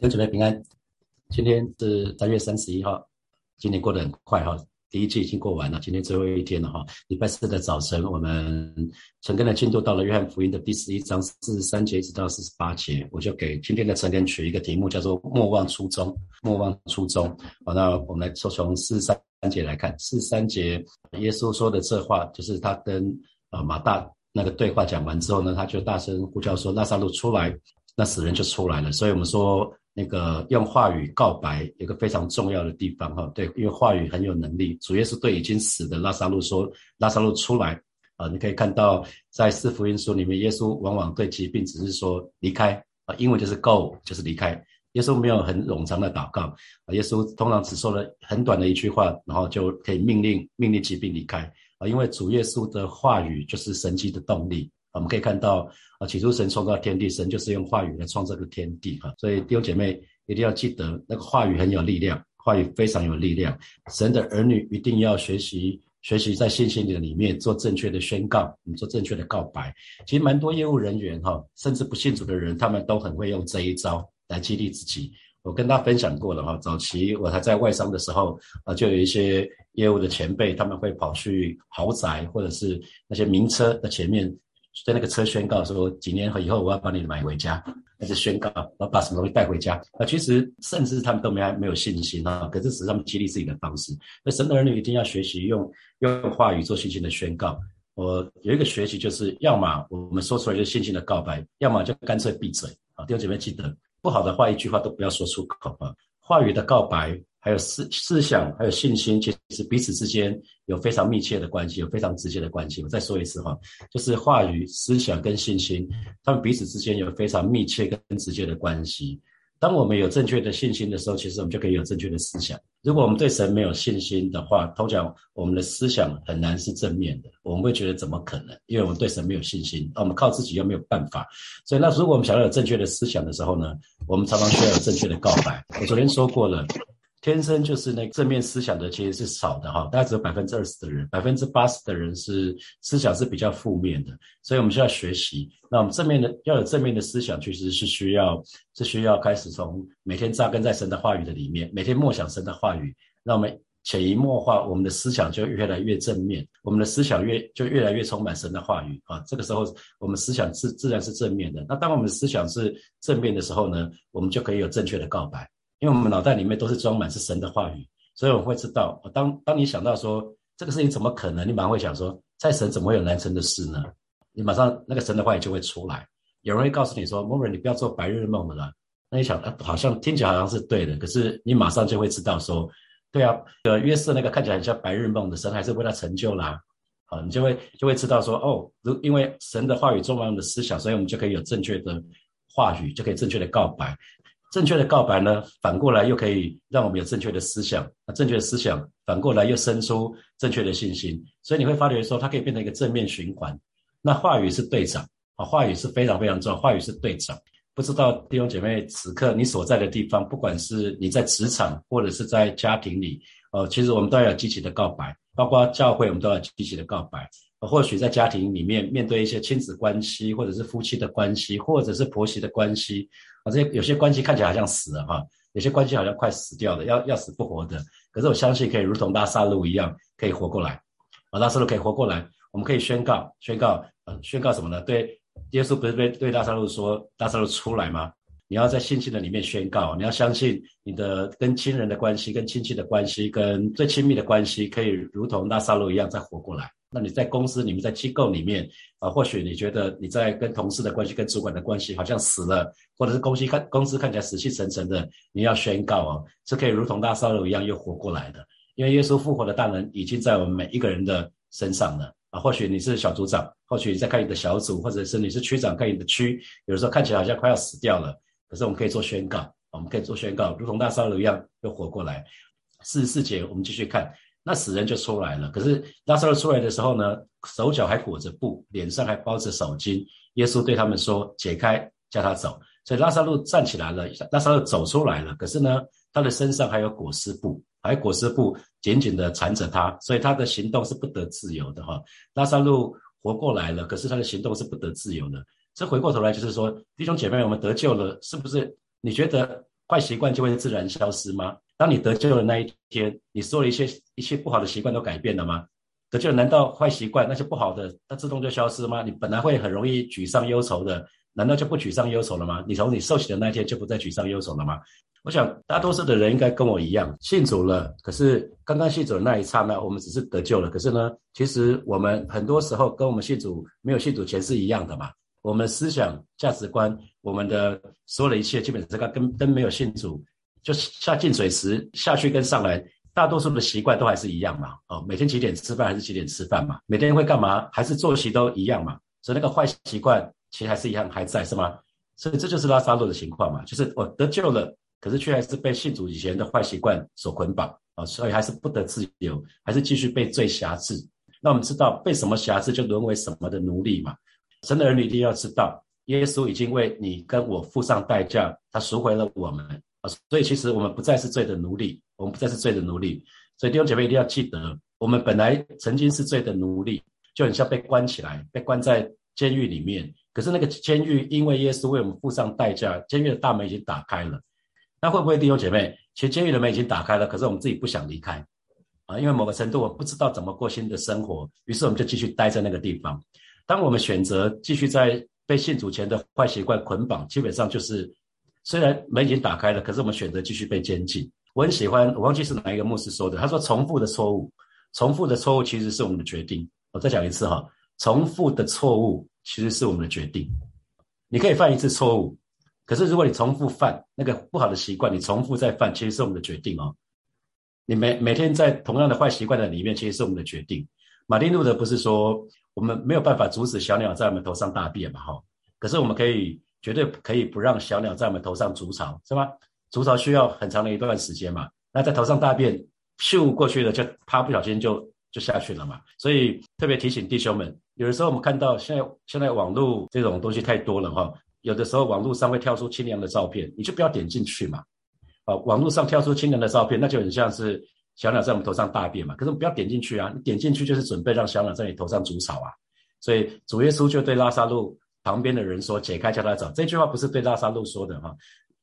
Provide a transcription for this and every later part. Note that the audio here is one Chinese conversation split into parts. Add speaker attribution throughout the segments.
Speaker 1: 弟兄姊妹平安，今天是三月三十一号，今年过得很快哈，第一季已经过完了，今天最后一天了哈。礼拜四的早晨，我们晨更的进度到了约翰福音的第十一章四十三节一直到四十八节，我就给今天的晨更取一个题目，叫做“莫忘初衷”。莫忘初衷。好，那我们来说从四十三节来看，四十三节耶稣说的这话，就是他跟呃马大那个对话讲完之后呢，他就大声呼叫说：“拉萨路出来！”那死人就出来了。所以我们说。那个用话语告白，有个非常重要的地方哈，对，因为话语很有能力。主耶稣对已经死的拉萨路说：“拉萨路出来。”啊，你可以看到在四福音书里面，耶稣往往对疾病只是说离开啊，英文就是 go，就是离开。耶稣没有很冗长的祷告啊，耶稣通常只说了很短的一句话，然后就可以命令命令疾病离开啊，因为主耶稣的话语就是神迹的动力。我们可以看到啊，起初神创造天地，神就是用话语来创造个天地哈。所以弟兄姐妹一定要记得，那个话语很有力量，话语非常有力量。神的儿女一定要学习，学习在信心的里面做正确的宣告，你做正确的告白。其实蛮多业务人员哈，甚至不信主的人，他们都很会用这一招来激励自己。我跟他分享过了哈，早期我还在外商的时候啊，就有一些业务的前辈，他们会跑去豪宅或者是那些名车的前面。在那个车宣告说，几年以后我要把你买回家，那是宣告，然后把什么东西带回家。那其实甚至他们都没没有信心啊，可是只是他们激励自己的方式。那神的儿女一定要学习用用话语做信心的宣告。我有一个学习，就是要么我们说出来就是信心的告白，要么就干脆闭嘴。啊，弟兄姐妹记得，不好的话一句话都不要说出口啊。话语的告白。还有思思想，还有信心，其实彼此之间有非常密切的关系，有非常直接的关系。我再说一次哈，就是话语、思想跟信心，他们彼此之间有非常密切跟直接的关系。当我们有正确的信心的时候，其实我们就可以有正确的思想。如果我们对神没有信心的话，通常我们的思想很难是正面的。我们会觉得怎么可能？因为我们对神没有信心，我们靠自己又没有办法。所以，那如果我们想要有正确的思想的时候呢，我们常常需要有正确的告白。我昨天说过了。天生就是那正面思想的，其实是少的哈，大概只有百分之二十的人，百分之八十的人是思想是比较负面的，所以我们需要学习。那我们正面的要有正面的思想，其实是需要是需要开始从每天扎根在神的话语的里面，每天默想神的话语，那我们潜移默化，我们的思想就越来越正面，我们的思想越就越来越充满神的话语啊。这个时候，我们思想自自然是正面的。那当我们思想是正面的时候呢，我们就可以有正确的告白。因为我们脑袋里面都是装满是神的话语，所以我们会知道，当当你想到说这个事情怎么可能，你马上会想说，在神怎么会有难成的事呢？你马上那个神的话语就会出来。有人会告诉你说，莫人，你不要做白日梦了。那你想，好像听起来好像是对的，可是你马上就会知道说，对啊，呃，约瑟那个看起来很像白日梦的神，还是为他成就啦。好，你就会就会知道说，哦，如因为神的话语充满我们的思想，所以我们就可以有正确的话语，就可以正确的告白。正确的告白呢，反过来又可以让我们有正确的思想。那正确的思想反过来又生出正确的信心。所以你会发觉说，它可以变成一个正面循环。那话语是队长啊，话语是非常非常重要。话语是队长。不知道弟兄姐妹，此刻你所在的地方，不管是你在职场或者是在家庭里，哦，其实我们都要积极的告白。包括教会，我们都要积极的告白。或许在家庭里面，面对一些亲子关系，或者是夫妻的关系，或者是婆媳的关系。啊，这些有些关系看起来好像死了哈，有些关系好像快死掉了，要要死不活的。可是我相信可以如同拉萨路一样，可以活过来。啊，拉萨路可以活过来，我们可以宣告，宣告，呃，宣告什么呢？对，耶稣不是对对拉萨路说，拉萨路出来吗？你要在信心的里面宣告，你要相信你的跟亲人的关系、跟亲戚的关系、跟最亲密的关系，可以如同拉萨路一样再活过来。那你在公司里面，在机构里面啊，或许你觉得你在跟同事的关系、跟主管的关系好像死了，或者是公司看公司看起来死气沉沉的，你要宣告哦，是可以如同大烧肉一样又活过来的。因为耶稣复活的大能已经在我们每一个人的身上了啊。或许你是小组长，或许你在看你的小组，或者是你是区长看你的区，有时候看起来好像快要死掉了，可是我们可以做宣告，我们可以做宣告，如同大烧肉一样又活过来。四十四节，我们继续看。那死人就出来了。可是拉萨路出来的时候呢，手脚还裹着布，脸上还包着手巾。耶稣对他们说：“解开，叫他走。”所以拉萨路站起来了，拉萨路走出来了。可是呢，他的身上还有裹尸布，还裹尸布紧紧的缠着他，所以他的行动是不得自由的哈。拉萨路活过来了，可是他的行动是不得自由的。这回过头来就是说，弟兄姐妹，我们得救了，是不是？你觉得坏习惯就会自然消失吗？当你得救的那一天，你说了一些一些不好的习惯都改变了吗？得救难道坏习惯那些不好的它自动就消失吗？你本来会很容易沮丧忧愁的，难道就不沮丧忧愁了吗？你从你受洗的那一天就不再沮丧忧愁了吗？我想大多数的人应该跟我一样信主了，可是刚刚信主的那一刹那，我们只是得救了。可是呢，其实我们很多时候跟我们信主没有信主前是一样的嘛。我们思想价值观，我们的所有的一切，基本上跟跟没有信主，就下进水时下去跟上来，大多数的习惯都还是一样嘛。哦，每天几点吃饭还是几点吃饭嘛？每天会干嘛？还是作息都一样嘛？所以那个坏习惯其实还是一样还在，是吗？所以这就是拉萨路的情况嘛，就是我得救了。可是却还是被信主以前的坏习惯所捆绑啊，所以还是不得自由，还是继续被罪辖制。那我们知道被什么辖制，就沦为什么的奴隶嘛？神的儿女一定要知道，耶稣已经为你跟我付上代价，他赎回了我们啊。所以其实我们不再是罪的奴隶，我们不再是罪的奴隶。所以弟兄姐妹一定要记得，我们本来曾经是罪的奴隶，就很像被关起来，被关在监狱里面。可是那个监狱因为耶稣为我们付上代价，监狱的大门已经打开了。那会不会弟兄姐妹，其实监狱的门已经打开了，可是我们自己不想离开啊？因为某个程度我不知道怎么过新的生活，于是我们就继续待在那个地方。当我们选择继续在被信主前的坏习惯捆绑，基本上就是虽然门已经打开了，可是我们选择继续被监禁。我很喜欢，我忘记是哪一个牧师说的，他说重复的错误，重复的错误其实是我们的决定。我再讲一次哈，重复的错误其实是我们的决定。你可以犯一次错误。可是，如果你重复犯那个不好的习惯，你重复再犯，其实是我们的决定哦。你每每天在同样的坏习惯的里面，其实是我们的决定。马丁路德不是说我们没有办法阻止小鸟在我们头上大便嘛？哈，可是我们可以绝对可以不让小鸟在我们头上筑巢，是吗？筑巢需要很长的一段时间嘛。那在头上大便，咻过去了，就啪不小心就就下去了嘛。所以特别提醒弟兄们，有的时候我们看到现在现在网络这种东西太多了哈。有的时候网络上会跳出清凉的照片，你就不要点进去嘛。啊，网络上跳出清凉的照片，那就很像是小鸟在我们头上大便嘛。可是不要点进去啊，你点进去就是准备让小鸟在你头上筑巢啊。所以主耶稣就对拉萨路旁边的人说：“解开，叫他走。”这句话不是对拉萨路说的哈，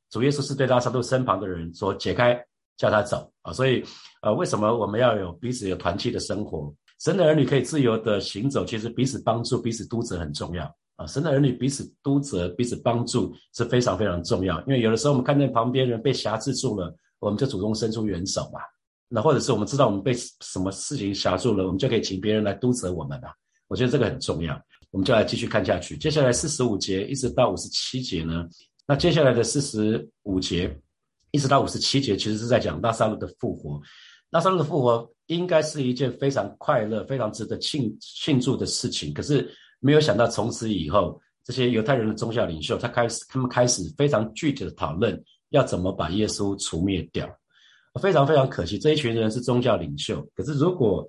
Speaker 1: 主耶稣是对拉萨路身旁的人说：“解开，叫他走。”啊，所以呃，为什么我们要有彼此有团契的生活？神的儿女可以自由的行走，其实彼此帮助、彼此督责很重要。啊，神的儿女彼此督责、彼此帮助是非常非常重要。因为有的时候我们看见旁边人被辖制住了，我们就主动伸出援手嘛。那或者是我们知道我们被什么事情辖住了，我们就可以请别人来督责我们啊。我觉得这个很重要。我们就来继续看下去。接下来四十五节一直到五十七节呢，那接下来的四十五节一直到五十七节，其实是在讲拉萨路的复活。拉萨路的复活应该是一件非常快乐、非常值得庆庆祝的事情。可是。没有想到，从此以后，这些犹太人的宗教领袖，他开始，他们开始非常具体的讨论，要怎么把耶稣除灭掉。非常非常可惜，这一群人是宗教领袖，可是如果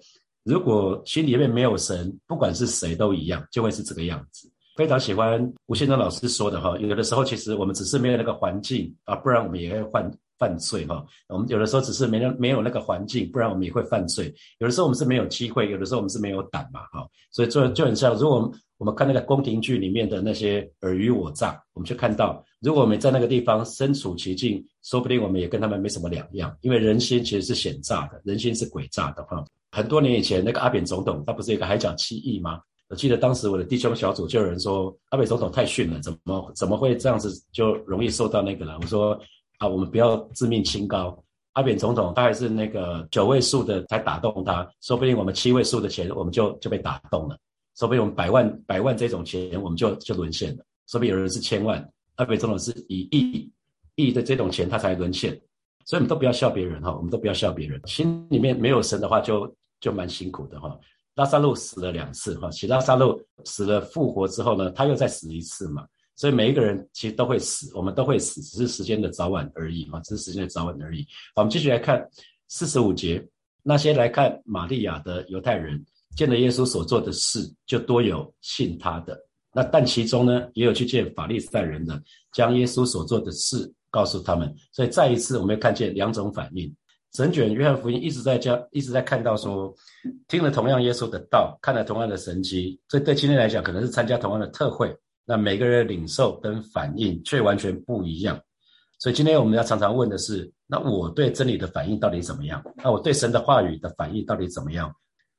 Speaker 1: 如果心里面没有神，不管是谁都一样，就会是这个样子。非常喜欢吴先生老师说的哈，有的时候其实我们只是没有那个环境啊，不然我们也会犯犯罪哈。我们有的时候只是没没有那个环境，不然我们也会犯罪。有的时候我们是没有机会，有的时候我们是没有胆嘛哈。所以就就很像，如果我们看那个宫廷剧里面的那些尔虞我诈，我们就看到，如果我们在那个地方身处其境，说不定我们也跟他们没什么两样，因为人心其实是险诈的，人心是诡诈的哈。很多年以前，那个阿扁总统他不是有个海角七亿吗？我记得当时我的弟兄小组就有人说，阿扁总统太逊了，怎么怎么会这样子就容易受到那个了？我说啊，我们不要自命清高，阿扁总统他还是那个九位数的才打动他，说不定我们七位数的钱我们就就被打动了。说不定我们百万百万这种钱，我们就就沦陷了。说不定有人是千万，阿扁总统是以亿亿的这种钱，他才沦陷。所以，我们都不要笑别人哈，我们都不要笑别人。心里面没有神的话，就就蛮辛苦的哈。拉萨路死了两次哈，其拉萨路死了复活之后呢，他又再死一次嘛。所以每一个人其实都会死，我们都会死，只是时间的早晚而已哈，只是时间的早晚而已。好，我们继续来看四十五节，那些来看玛利亚的犹太人。见了耶稣所做的事，就多有信他的。那但其中呢，也有去见法利赛人的，将耶稣所做的事告诉他们。所以再一次，我们要看见两种反应。整卷约翰福音一直在讲，一直在看到说，听了同样耶稣的道，看了同样的神迹。所以对今天来讲，可能是参加同样的特会，那每个人的领受跟反应却完全不一样。所以今天我们要常常问的是：那我对真理的反应到底怎么样？那我对神的话语的反应到底怎么样？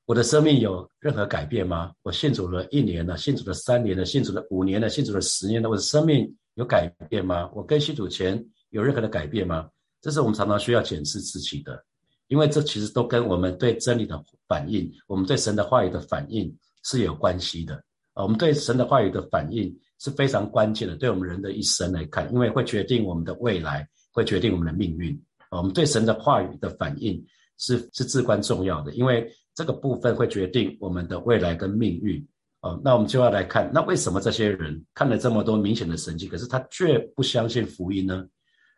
Speaker 1: 我的生命有任何改变吗？我信主了一年了，信主了三年了，信主了五年了，信主了十年了，我的生命有改变吗？我跟信主前有任何的改变吗？这是我们常常需要检视自己的，因为这其实都跟我们对真理的反应，我们对神的话语的反应是有关系的啊。我们对神的话语的反应是非常关键的，对我们人的一生来看，因为会决定我们的未来，会决定我们的命运啊。我们对神的话语的反应是是至关重要的，因为。这个部分会决定我们的未来跟命运哦。那我们就要来看，那为什么这些人看了这么多明显的神迹，可是他却不相信福音呢？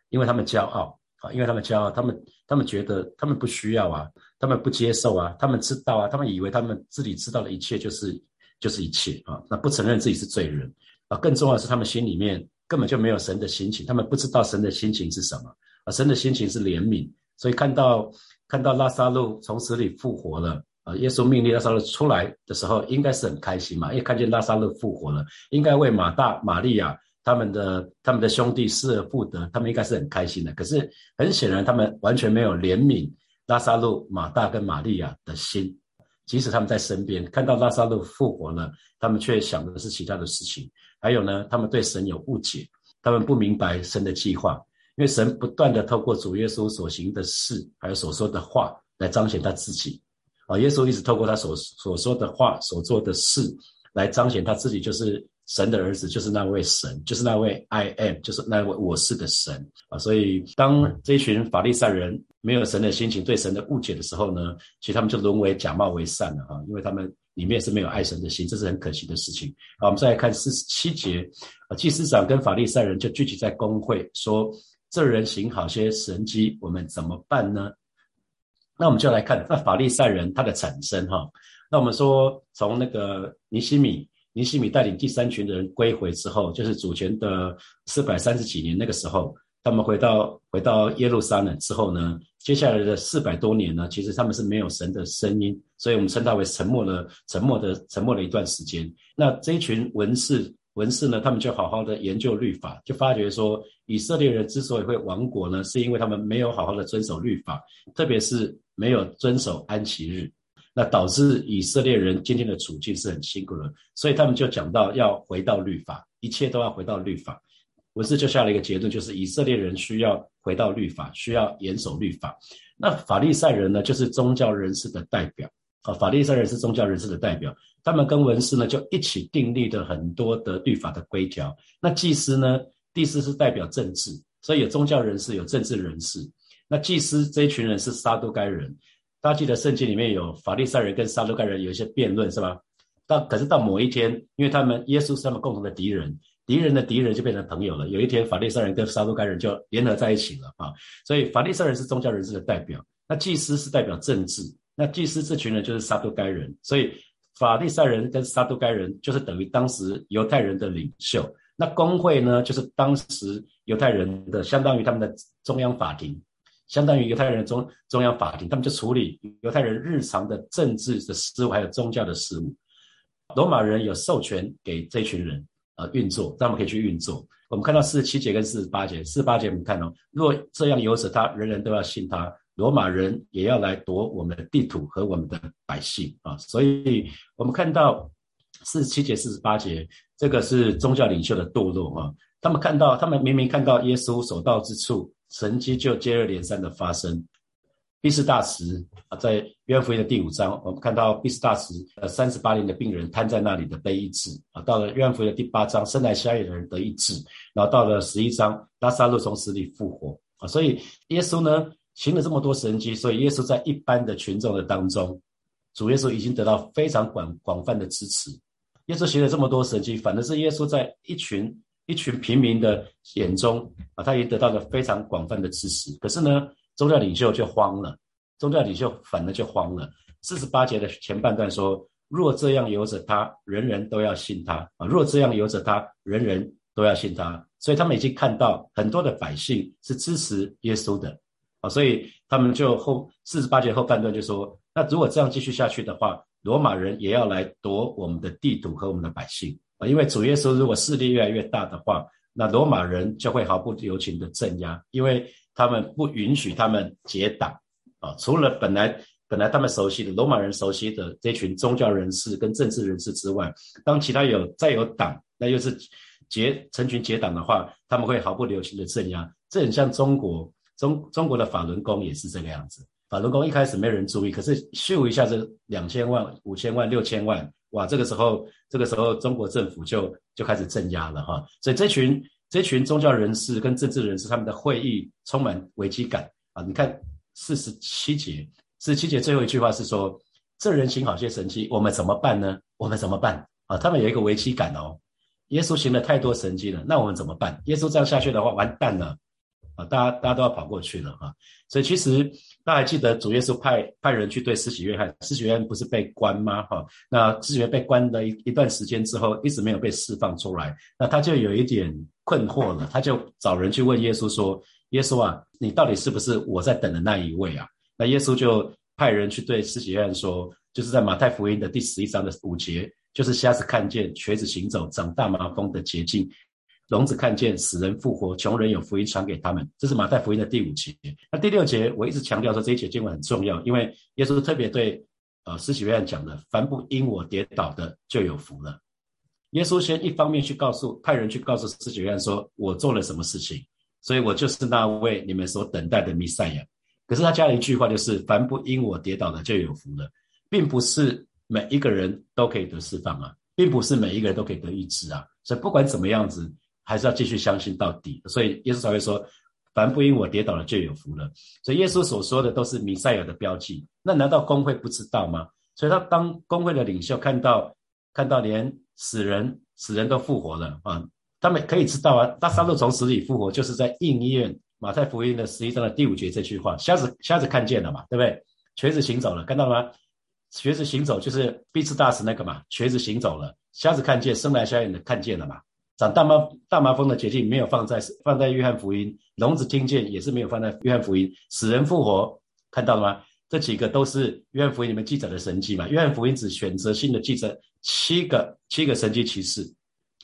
Speaker 1: 因为他们骄傲啊，因为他们骄傲，他们他们觉得他们不需要啊，他们不接受啊，他们知道啊，他们以为他们自己知道的一切就是就是一切啊，那不承认自己是罪人啊。更重要的是，他们心里面根本就没有神的心情，他们不知道神的心情是什么啊。神的心情是怜悯，所以看到看到拉萨路从死里复活了。啊，耶稣命令拉撒路出来的时候，应该是很开心嘛，因为看见拉撒路复活了，应该为马大、玛利亚他们的他们的兄弟失而复得，他们应该是很开心的。可是很显然，他们完全没有怜悯拉撒路、马大跟玛利亚的心，即使他们在身边看到拉撒路复活了，他们却想的是其他的事情。还有呢，他们对神有误解，他们不明白神的计划，因为神不断的透过主耶稣所行的事，还有所说的话来彰显他自己。啊，耶稣一直透过他所所说的话、所做的事，来彰显他自己就是神的儿子，就是那位神，就是那位 I am，就是那位我是的神啊。所以，当这群法利赛人没有神的心情、对神的误解的时候呢，其实他们就沦为假冒为善了啊，因为他们里面是没有爱神的心，这是很可惜的事情。好，我们再来看四十七节，啊，祭司长跟法利赛人就聚集在公会，说这人行好些神迹，我们怎么办呢？那我们就来看那法利赛人他的产生哈。那我们说从那个尼西米，尼西米带领第三群的人归回之后，就是主权的四百三十几年那个时候，他们回到回到耶路撒冷之后呢，接下来的四百多年呢，其实他们是没有神的声音，所以我们称它为沉默了，沉默的沉默了一段时间。那这一群文士。文士呢，他们就好好的研究律法，就发觉说，以色列人之所以会亡国呢，是因为他们没有好好的遵守律法，特别是没有遵守安息日，那导致以色列人今天的处境是很辛苦的。所以他们就讲到要回到律法，一切都要回到律法。文士就下了一个结论，就是以色列人需要回到律法，需要严守律法。那法利赛人呢，就是宗教人士的代表。啊，法利赛人是宗教人士的代表，他们跟文士呢就一起订立了很多的律法的规条。那祭司呢，祭司是代表政治，所以有宗教人士，有政治人士。那祭司这一群人是撒都该人，大家记得圣经里面有法利赛人跟撒都该人有一些辩论，是吧？到可是到某一天，因为他们耶稣是他们共同的敌人，敌人的敌人就变成朋友了。有一天，法利赛人跟撒都该人就联合在一起了啊。所以法利赛人是宗教人士的代表，那祭司是代表政治。那祭司这群人就是撒都该人，所以法利赛人跟撒都该人就是等于当时犹太人的领袖。那工会呢，就是当时犹太人的相当于他们的中央法庭，相当于犹太人中中央法庭，他们就处理犹太人日常的政治的事务，还有宗教的事务。罗马人有授权给这群人呃运作，他们可以去运作。我们看到四十七节跟四十八节，四十八节我们看到，若这样由此他，人人都要信他。罗马人也要来夺我们的地图和我们的百姓啊！所以我们看到四十七节、四十八节，这个是宗教领袖的堕落啊！他们看到，他们明明看到耶稣所到之处，神迹就接二连三的发生。毕士大池啊，在约翰福音的第五章，我们看到毕士大池呃三十八年的病人瘫在那里的被医治啊。到了约翰福音的第八章，生来瞎眼的人得医治，然后到了十一章，拉萨路从死里复活啊！所以耶稣呢？行了这么多神迹，所以耶稣在一般的群众的当中，主耶稣已经得到非常广广泛的支持。耶稣行了这么多神迹，反正是耶稣在一群一群平民的眼中啊，他已经得到了非常广泛的支持。可是呢，宗教领袖就慌了，宗教领袖反而就慌了。四十八节的前半段说：“若这样由着他，人人都要信他啊！若这样由着他，人人都要信他。”所以他们已经看到很多的百姓是支持耶稣的。啊，所以他们就后四十八节后半段就说，那如果这样继续下去的话，罗马人也要来夺我们的地图和我们的百姓因为主耶稣如果势力越来越大的话，那罗马人就会毫不留情的镇压，因为他们不允许他们结党啊。除了本来本来他们熟悉的罗马人熟悉的这群宗教人士跟政治人士之外，当其他有再有党，那又是结成群结党的话，他们会毫不留情的镇压。这很像中国中中国的法轮功也是这个样子。法轮功一开始没人注意，可是咻一下子两千万、五千万、六千万，哇！这个时候，这个时候中国政府就就开始镇压了哈。所以这群这群宗教人士跟政治人士他们的会议充满危机感啊！你看四十七节，四十七节最后一句话是说：“这人行好些神迹，我们怎么办呢？我们怎么办啊？”他们有一个危机感哦。耶稣行了太多神迹了，那我们怎么办？耶稣这样下去的话，完蛋了。啊，大家大家都要跑过去了哈，所以其实大家还记得主耶稣派派人去对施洗约翰，施洗约翰不是被关吗？哈，那施洗约被关了一一段时间之后，一直没有被释放出来，那他就有一点困惑了，他就找人去问耶稣说：“耶稣啊，你到底是不是我在等的那一位啊？”那耶稣就派人去对施洗约翰说，就是在马太福音的第十一章的五节，就是瞎子看见、瘸子行走、长大麻风的捷径。聋子看见死人复活，穷人有福音传给他们，这是马太福音的第五节。那第六节，我一直强调说这一节经文很重要，因为耶稣特别对呃施洗约翰讲的：“凡不因我跌倒的，就有福了。”耶稣先一方面去告诉派人去告诉施洗约翰说：“我做了什么事情，所以我就是那位你们所等待的弥赛亚。”可是他加了一句话，就是“凡不因我跌倒的，就有福了”，并不是每一个人都可以得释放啊，并不是每一个人都可以得医治啊。所以不管怎么样子。还是要继续相信到底，所以耶稣才会说：“凡不因我跌倒了，就有福了。”所以耶稣所说的都是弥赛亚的标记。那难道工会不知道吗？所以他当工会的领袖看到看到连死人死人都复活了啊，他们可以知道啊，大撒路从死里复活，就是在应验马太福音的十一章的第五节这句话：“瞎子瞎子看见了嘛，对不对？瘸子行走了，看到了吗？瘸子行走就是必治大使那个嘛，瘸子行走了，瞎子看见，生来瞎眼的看见了嘛。”长大麻大麻风的捷径没有放在放在约翰福音，聋子听见也是没有放在约翰福音，死人复活看到了吗？这几个都是约翰福音里面记载的神迹嘛？约翰福音只选择性的记载七个七个神迹奇事，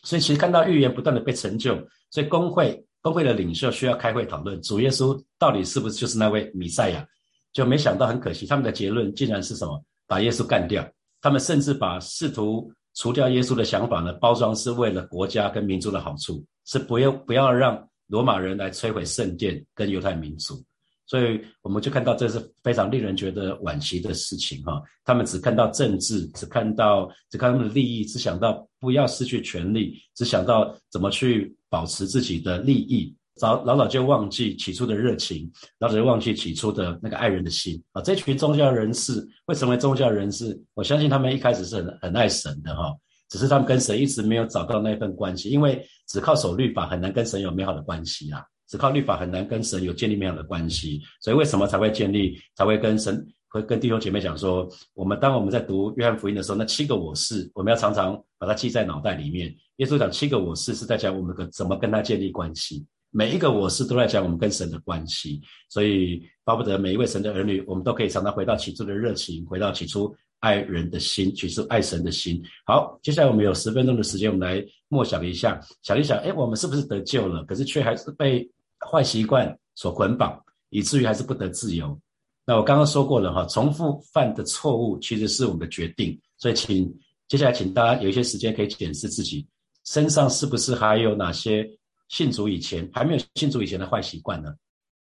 Speaker 1: 所以其实看到预言不断的被成就，所以工会工会的领袖需要开会讨论主耶稣到底是不是就是那位弥赛亚，就没想到很可惜，他们的结论竟然是什么？把耶稣干掉，他们甚至把试图。除掉耶稣的想法呢？包装是为了国家跟民族的好处，是不要不要让罗马人来摧毁圣殿跟犹太民族。所以我们就看到这是非常令人觉得惋惜的事情哈。他们只看到政治，只看到只看他们的利益，只想到不要失去权力，只想到怎么去保持自己的利益。早老早就忘记起初的热情，老早就忘记起初的那个爱人的心啊！这群宗教人士会成为宗教人士，我相信他们一开始是很很爱神的哈，只是他们跟神一直没有找到那份关系，因为只靠守律法很难跟神有美好的关系啊，只靠律法很难跟神有建立美好的关系，所以为什么才会建立，才会跟神会跟弟兄姐妹讲说，我们当我们在读约翰福音的时候，那七个我是，我们要常常把它记在脑袋里面。耶稣讲七个我是，是在讲我们跟怎么跟他建立关系。每一个我是都在讲我们跟神的关系，所以巴不得每一位神的儿女，我们都可以常常回到起初的热情，回到起初爱人的心，起初爱神的心。好，接下来我们有十分钟的时间，我们来默想一下，想一想，哎，我们是不是得救了？可是却还是被坏习惯所捆绑，以至于还是不得自由。那我刚刚说过了哈，重复犯的错误其实是我们的决定，所以请接下来请大家有一些时间可以检视自己身上是不是还有哪些。信主以前还没有信主以前的坏习惯呢，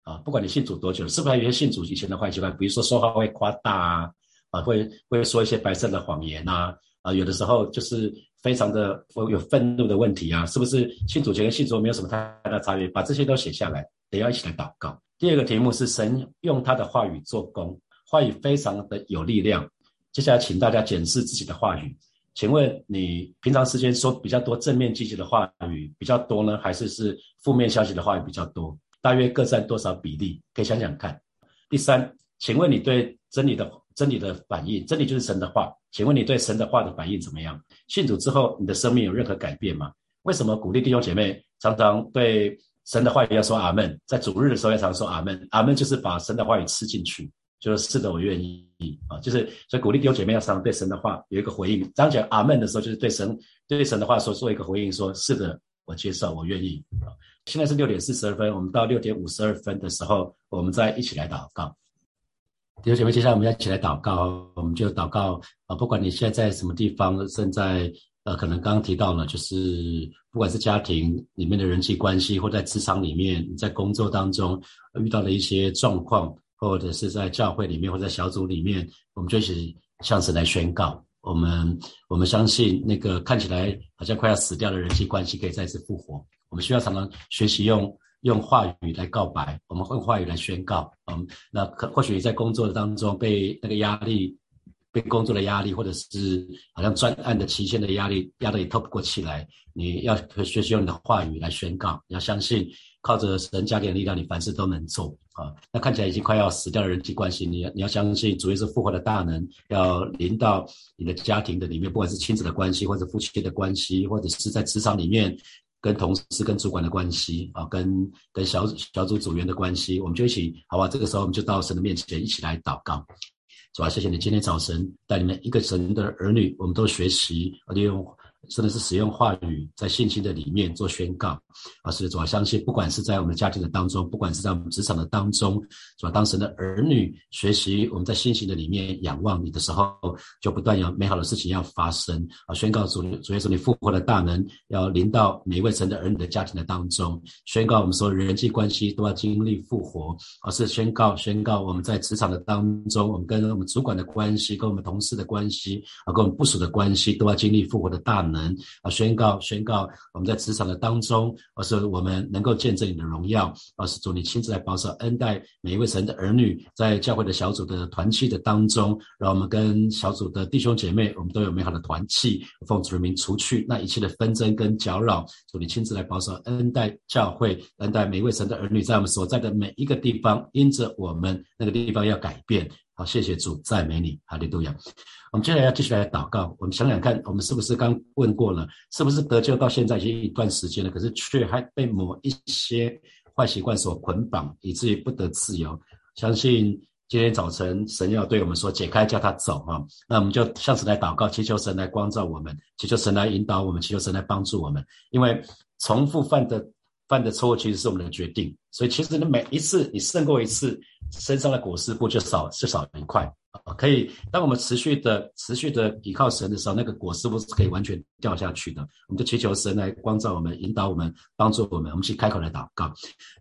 Speaker 1: 啊，不管你信主多久，是不是还有些信主以前的坏习惯？比如说说话会夸大啊，啊，会会说一些白色的谎言呐，啊，有的时候就是非常的有愤怒的问题啊，是不是信主前跟信主没有什么太大差别？把这些都写下来，得要一起来祷告。第二个题目是神用他的话语做工，话语非常的有力量。接下来请大家检视自己的话语。请问你平常时间说比较多正面积极的话语比较多呢，还是是负面消息的话语比较多？大约各占多少比例？可以想想看。第三，请问你对真理的真理的反应，真理就是神的话。请问你对神的话的反应怎么样？信主之后，你的生命有任何改变吗？为什么鼓励弟兄姐妹常常对神的话语要说阿门？在主日的时候要常说阿门，阿门就是把神的话语吃进去。就是是的，我愿意啊，就是所以鼓励弟兄姐妹要常对神的话有一个回应。当讲阿门的时候，就是对神对神的话说做一个回应，说是的，我接受，我愿意。现在是六点四十二分，我们到六点五十二分的时候，我们再一起来祷告。弟兄姐妹，接下来我们要一起来祷告，我们就祷告啊！不管你现在在什么地方，正在呃，可能刚刚提到了，就是不管是家庭里面的人际关系，或在职场里面，在工作当中遇到的一些状况，或者是在教会里面或者在小组里面，我们就一起向神来宣告。我们我们相信那个看起来好像快要死掉的人际关系可以再次复活。我们需要常常学习用用话语来告白，我们用话语来宣告。嗯，那可或许你在工作的当中被那个压力、被工作的压力，或者是好像专案的期限的压力压得你透不过气来，你要学习用你的话语来宣告。你要相信靠着神加点力量，你凡事都能做。啊，那看起来已经快要死掉的人际关系，你你要相信主耶稣复活的大能要临到你的家庭的里面，不管是亲子的关系，或者夫妻的关系，或者是在职场里面跟同事、跟主管的关系啊，跟跟小小组组员的关系，我们就一起，好吧？这个时候我们就到神的面前一起来祷告。主啊，谢谢你今天早晨带你们一个神的儿女，我们都学习利用。真的是使用话语在信心的里面做宣告，啊，是主要相信，不管是在我们家庭的当中，不管是在我们职场的当中，是吧？当神的儿女学习我们在信心的里面仰望你的时候，就不断有美好的事情要发生啊！宣告主主耶稣你复活的大能要临到每一位神的儿女的家庭的当中，宣告我们所有人际关系都要经历复活，而是宣告宣告我们在职场的当中，我们跟我们主管的关系，跟我们同事的关系啊，跟我们部属的关系都要经历复活的大能。啊！宣告宣告，我们在职场的当中，而是我们能够见证你的荣耀，而是主你亲自来保守恩待每一位神的儿女，在教会的小组的团契的当中，让我们跟小组的弟兄姐妹，我们都有美好的团契，奉主的名除去那一切的纷争跟搅扰。主你亲自来保守恩待教会，恩待每一位神的儿女，在我们所在的每一个地方，因着我们那个地方要改变。好，谢谢主，赞美你，哈利路亚。我们接下来要继续来祷告。我们想想看，我们是不是刚问过了？是不是得救到现在已经一段时间了？可是却还被某一些坏习惯所捆绑，以至于不得自由。相信今天早晨神要对我们说，解开，叫他走啊！那我们就向神来祷告，祈求神来光照我们，祈求神来引导我们，祈求神来帮助我们。因为重复犯的犯的错误，其实是我们的决定。所以其实你每一次你胜过一次，身上的果实不就少就少一块啊。可以，当我们持续的、持续的依靠神的时候，那个果实不是可以完全掉下去的？我们就祈求神来光照我们、引导我们、帮助我们。我们去开口来祷告，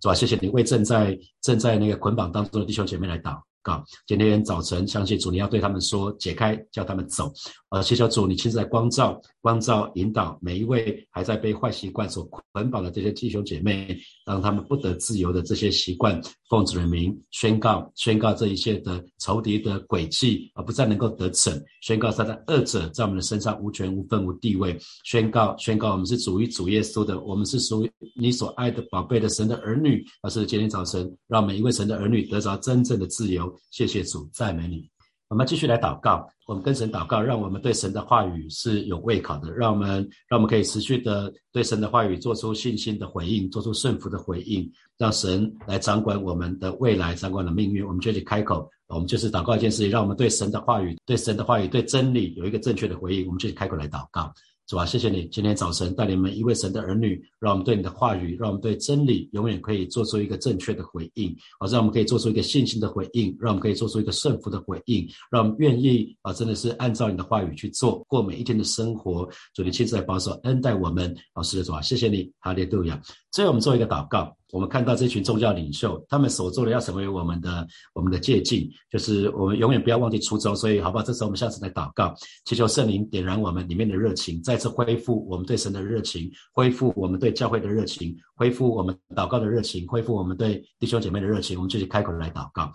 Speaker 1: 是吧？谢谢你为正在正在那个捆绑当中的弟兄姐妹来祷。啊今天早晨，相信主，你要对他们说，解开，叫他们走。呃，谢谢主，你亲自来光照、光照、引导每一位还在被坏习惯所捆绑的这些弟兄姐妹，让他们不得自由的这些习惯，奉主的名宣告，宣告这一切的仇敌的诡计，而不再能够得逞。宣告他的恶者在我们的身上无权、无分、无地位。宣告，宣告我们是主于主耶稣的，我们是属于你所爱的宝贝的神的儿女。而是今天早晨，让每一位神的儿女得着真正的自由。谢谢主，赞美你。我们继续来祷告，我们跟神祷告，让我们对神的话语是有胃口的，让我们让我们可以持续的对神的话语做出信心的回应，做出顺服的回应，让神来掌管我们的未来，掌管的命运。我们就去开口，我们就是祷告一件事情，让我们对神的话语、对神的话语、对真理有一个正确的回应。我们就去开口来祷告。是吧，谢谢你今天早晨带领我们一位神的儿女，让我们对你的话语，让我们对真理永远可以做出一个正确的回应，啊，让我们可以做出一个信心的回应，让我们可以做出一个顺服的回应，让我们愿意啊，真的是按照你的话语去做，过每一天的生活。主，你亲自来保守恩待我们，老师的主啊，谢谢你，哈利路亚。最后我们做一个祷告。我们看到这群宗教领袖，他们所做的要成为我们的我们的借鉴，就是我们永远不要忘记初衷。所以，好不好？这时候我们下次来祷告，祈求圣灵点燃我们里面的热情，再次恢复我们对神的热情，恢复我们对教会的热情，恢复我们祷告的热情，恢复我们对弟兄姐妹的热情。我们继续开口来祷告。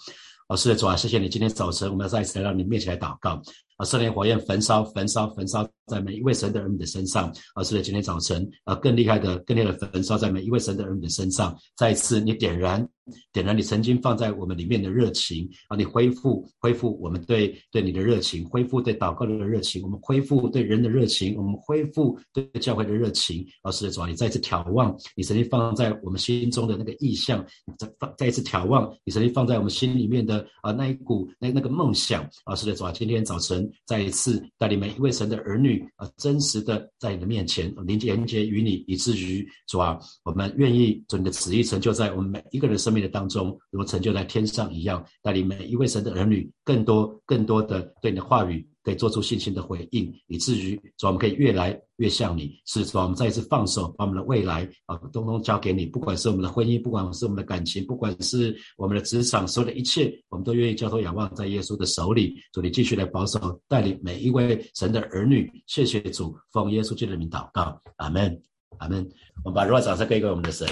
Speaker 1: 老师的主啊，谢谢你今天早晨，我们要再一次来到你面前来祷告。啊，圣灵火焰焚烧，焚烧，焚烧在每一位神的儿女的身上。啊，是的，今天早晨，啊，更厉害的，更厉害的焚烧在每一位神的儿女的身上。再一次，你点燃点燃你曾经放在我们里面的热情啊！你恢复恢复我们对对你的热情，恢复对祷告的热情，我们恢复对人的热情，我们恢复对教会的热情。啊，是的，主啊，你再次眺望你曾经放在我们心中的那个意向，再放再一次眺望你曾经放在我们心里面的啊那一股那那个梦想。啊，是的，主啊，今天早晨再一次带领每一位神的儿女啊，真实的在你的面前连接连接与你，以至于主啊，我们愿意做你的旨意成就在我们每一个人生命的当中，如成就在天上一样，带领每一位神的儿女更多更多的对你的话语可以做出信心的回应，以至于主，我们可以越来越像你。是主，我们再一次放手，把我们的未来啊，通通交给你。不管是我们的婚姻，不管是我们的感情，不管是我们的职场，所有的一切，我们都愿意交托仰望在耶稣的手里。主，你继续来保守带领每一位神的儿女。谢谢主，奉耶稣基督的名祷告，阿门，阿门。我们把热烈掌声给给我们的神。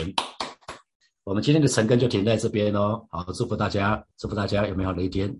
Speaker 1: 我们今天的晨更就停在这边哦。好，祝福大家，祝福大家有美好的一天。